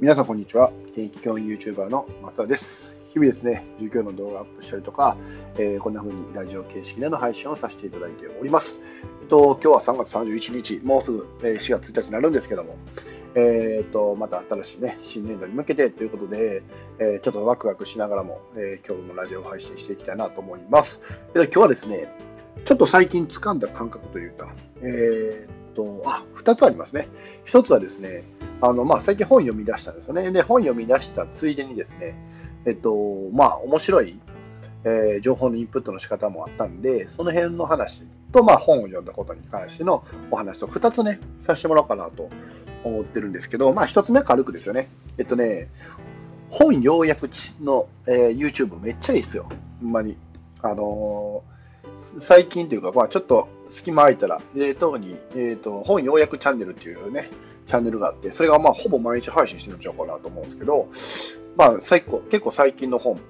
皆さんこんにちは。現役教員 YouTuber の松田です。日々ですね、授業の動画アップしたりとか、えー、こんな風にラジオ形式での配信をさせていただいております。えっと、今日は3月31日、もうすぐ4月1日になるんですけども、えー、っと、また新しいね、新年度に向けてということで、えー、ちょっとワクワクしながらも、え今日もラジオを配信していきたいなと思います。で今日はですね、ちょっと最近掴んだ感覚というか、えっと、あ、2つありますね。1つはですね、あの、まあ、最近本読み出したんですよね。で、本読み出したついでにですね、えっと、まあ、面白い、えー、情報のインプットの仕方もあったんで、その辺の話と、まあ、本を読んだことに関してのお話と2つね、させてもらおうかなと思ってるんですけど、まあ、1つ目軽くですよね。えっとね、本要約地の、えー、YouTube めっちゃいいですよ。ほんまに。あのー、最近というか、まあ、ちょっと隙間空いたら、えー、特に、えーと、本要約チャンネルっていうね、チャンネルがあって、それがまあほぼ毎日配信してるんちゃうかなと思うんですけど、まあ最高、結構最近の本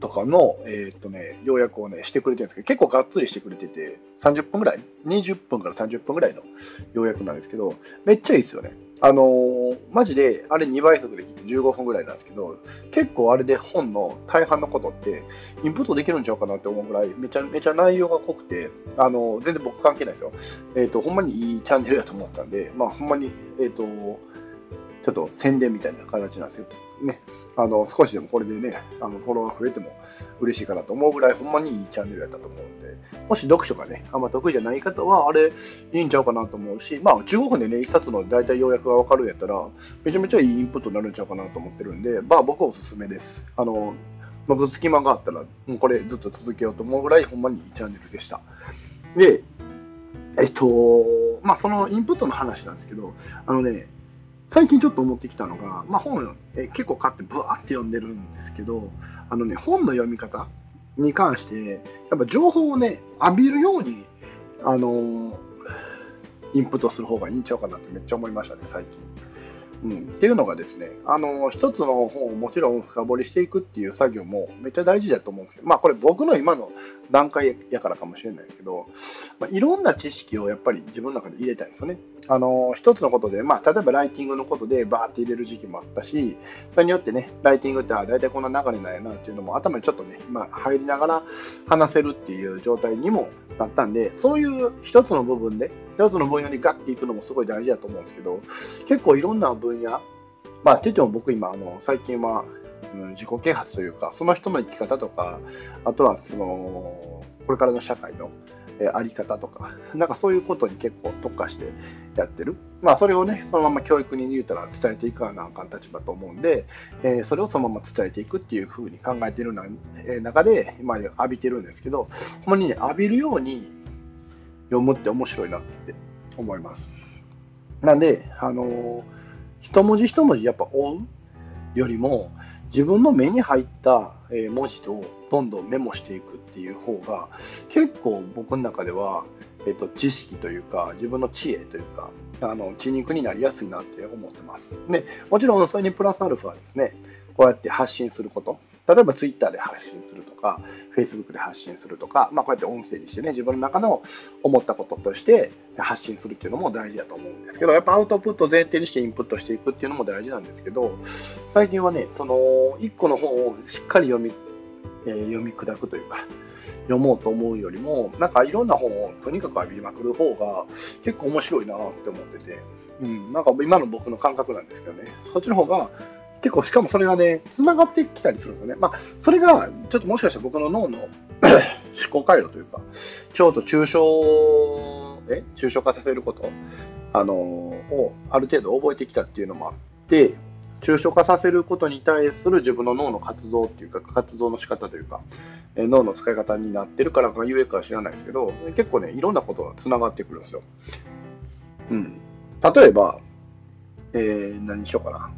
とかの、えー、っとね、要約をね、してくれてるんですけど、結構がっつりしてくれてて、30分ぐらい ?20 分から30分ぐらいの要約なんですけど、めっちゃいいですよね。あのー、マジで、あれ2倍速で聞いて15分ぐらいなんですけど、結構あれで本の大半のことって、インプットできるんちゃうかなって思うぐらい、めちゃめちゃ内容が濃くて、あのー、全然僕関係ないですよ。えっ、ー、と、ほんまにいいチャンネルやと思ったんで、まあ、ほんまに、えっ、と、ちょっと宣伝みたいな形なんですよ。ね。あの、少しでもこれでね、あの、フォロワー増えても嬉しいかなと思うぐらい、ほんまにいいチャンネルやったと思うんで、もし読書がね、あんま得意じゃない方は、あれ、いいんちゃうかなと思うし、まあ、15分でね、1冊の大体要約がわかるんやったら、めちゃめちゃいいインプットになるんちゃうかなと思ってるんで、まあ、僕はおすすめです。あの、まあ、隙間があったら、もうこれずっと続けようと思うぐらい、ほんまにいいチャンネルでした。で、えっと、まあ、そのインプットの話なんですけど、あのね、最近ちょっと思ってきたのが、まあ、本え結構買ってブワーって読んでるんですけどあの、ね、本の読み方に関してやっぱ情報をね浴びるようにあのインプットする方がいいんちゃうかなってめっちゃ思いましたね最近。うん、っていうのがですね、あの、一つの本をもちろん深掘りしていくっていう作業もめっちゃ大事だと思うんですけど、まあこれ僕の今の段階やからかもしれないけど、まあ、いろんな知識をやっぱり自分の中で入れたいんですよね。あの、一つのことで、まあ例えばライティングのことでバーって入れる時期もあったし、それによってね、ライティングってあ大体こんな流れなんやなっていうのも頭にちょっとね、今入りながら話せるっていう状態にもなったんで、そういう一つの部分で、一つの分野にガッていくのもすごい大事だと思うんですけど、結構いろんな分野、まあ、って言っても僕今、あの、最近は、うん、自己啓発というか、その人の生き方とか、あとはその、これからの社会の、えあり方とか、なんかそういうことに結構特化してやってる。まあそれをね、そのまま教育に言うたら伝えていかなあかん立場と思うんで、えー、それをそのまま伝えていくっていうふうに考えてるな、えー、中で、今浴びてるんですけど、ほんまにね、浴びるように読むって面白いなって思います。なんで、あのー、一文字一文字やっぱ追うよりも、自分の目に入った文字をどんどんメモしていくっていう方が、結構僕の中では、えっと、知識というか、自分の知恵というか、あの、血肉になりやすいなって思ってます。で、もちろんそれにプラスアルファですね、こうやって発信すること。例えば Twitter で発信するとか、Facebook で発信するとか、まあ、こうやって音声にしてね、自分の中の思ったこととして発信するっていうのも大事だと思うんですけど、やっぱアウトプット前提にしてインプットしていくっていうのも大事なんですけど、最近はね、その1個の本をしっかり読み、えー、読み砕くというか、読もうと思うよりも、なんかいろんな本をとにかく浴びまくる方が結構面白いなって思ってて、うん、なんか今の僕の感覚なんですけどね、そっちの方が結構、しかもそれがね、繋がってきたりするんですよね。まあ、それが、ちょっともしかしたら僕の脳の 思考回路というか、ちょうど抽象、え抽象化させること、あのをある程度覚えてきたっていうのもあって、抽象化させることに対する自分の脳の活動っていうか、活動の仕方というか、え脳の使い方になってるからかゆえかは知らないですけど、結構ね、いろんなことが繋がってくるんですよ。うん。例えば、えー、何しようかな。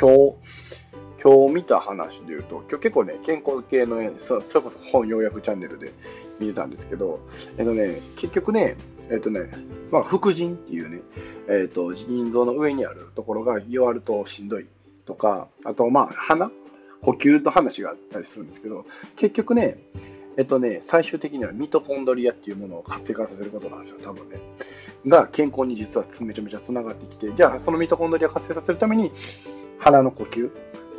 今日、今日見た話で言うと、今日結構ね、健康系の、ね、それこそ本要約チャンネルで見てたんですけど、えっとね、結局ね、えっとね、まあ、副腎っていうね、えっと、腎臓の上にあるところが弱るとしんどいとか、あと、まあ、鼻？呼吸の話があったりするんですけど、結局ね、えっとね、最終的にはミトコンドリアっていうものを活性化させることなんですよ、多分ね。が健康に実はめちゃめちゃつながってきて、じゃあそのミトコンドリアを活性させるために腹の呼吸、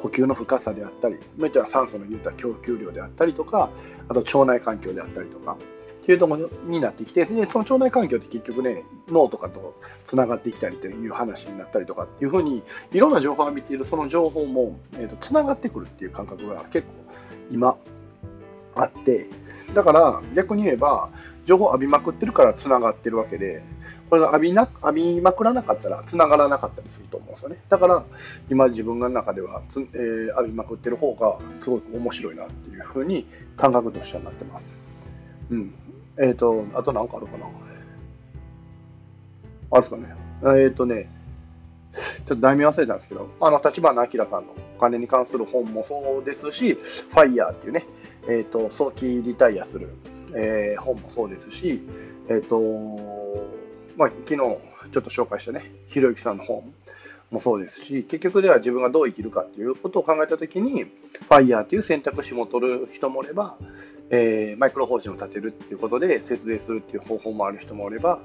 呼吸の深さであったり、めっちゃ酸素の言った供給量であったりとか、あと腸内環境であったりとか、っていうところになってきて、でその腸内環境って結局ね、脳とかとつながってきたりという話になったりとかっていうふうに、いろんな情報を浴びているその情報も、えーと、つながってくるっていう感覚が結構今あって、だから逆に言えば、情報を浴びまくってるからつながってるわけで、これが浴びな浴びまくらなかったら繋がらなかったりすると思うんですよね。だから、今自分の中ではつ、えー、浴びまくってる方がすごく面白いなっていうふうに感覚としてはなってます。うん。えっ、ー、と、あと何かあるかなあるですかね。えっ、ー、とね、ちょっと題名忘れたんですけど、あの、立花明さんのお金に関する本もそうですし、ファイヤーっていうね、えっ、ー、と、早期リタイアする、えー、本もそうですし、えっ、と、まあ、昨日ちょっと紹介したね、ひろゆきさんの本もそうですし、結局では自分がどう生きるかっていうことを考えたときに、ファイヤーという選択肢も取る人もおれば、えー、マイクロ法人を立てるっていうことで節税するっていう方法もある人もおれば、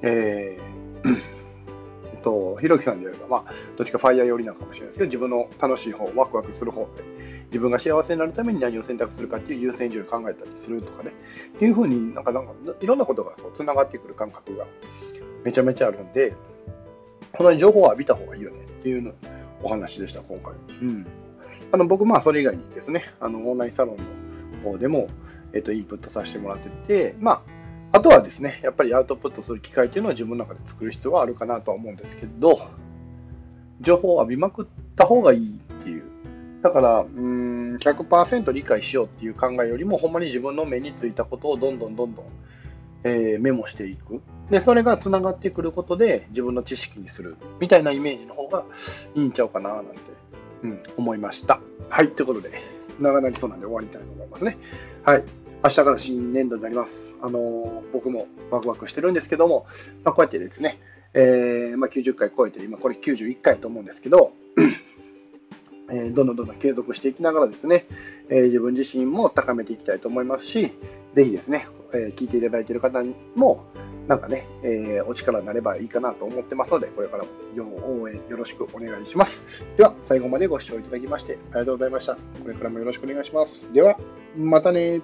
えーえっと、ひろきさんで言えば、まあ、どっちかファイヤー寄りなのかもしれないですけど、自分の楽しい方、ワクワクする方で、自分が幸せになるために何を選択するかっていう優先順位を考えたりするとかね、っていうふうになんか、なんかいろんなことがつながってくる感覚がめちゃめちゃあるんで、この情報を浴びた方がいいよねっていうのお話でした、今回。うん。あの僕、まあ、それ以外にですね、あのオンラインサロンの方でも、えっと、インプットさせてもらってて、まあ、あとはですね、やっぱりアウトプットする機会っていうのは自分の中で作る必要はあるかなとは思うんですけど、情報を浴びまくった方がいい。だから、うん、100%理解しようっていう考えよりも、ほんまに自分の目についたことをどんどんどんどん、えー、メモしていく。で、それがつながってくることで自分の知識にするみたいなイメージの方がいいんちゃうかななんて、うん、思いました。はい、ということで、長なりそうなんで終わりたいと思いますね。はい。明日から新年度になります。あのー、僕もワクワクしてるんですけども、まあ、こうやってですね、えー、まあ、90回超えて、今これ91回と思うんですけど、え、どんどんどんどん継続していきながらですね、え、自分自身も高めていきたいと思いますし、ぜひですね、え、聞いていただいている方も、なんかね、え、お力になればいいかなと思ってますので、これからも応援よろしくお願いします。では、最後までご視聴いただきましてありがとうございました。これからもよろしくお願いします。では、またね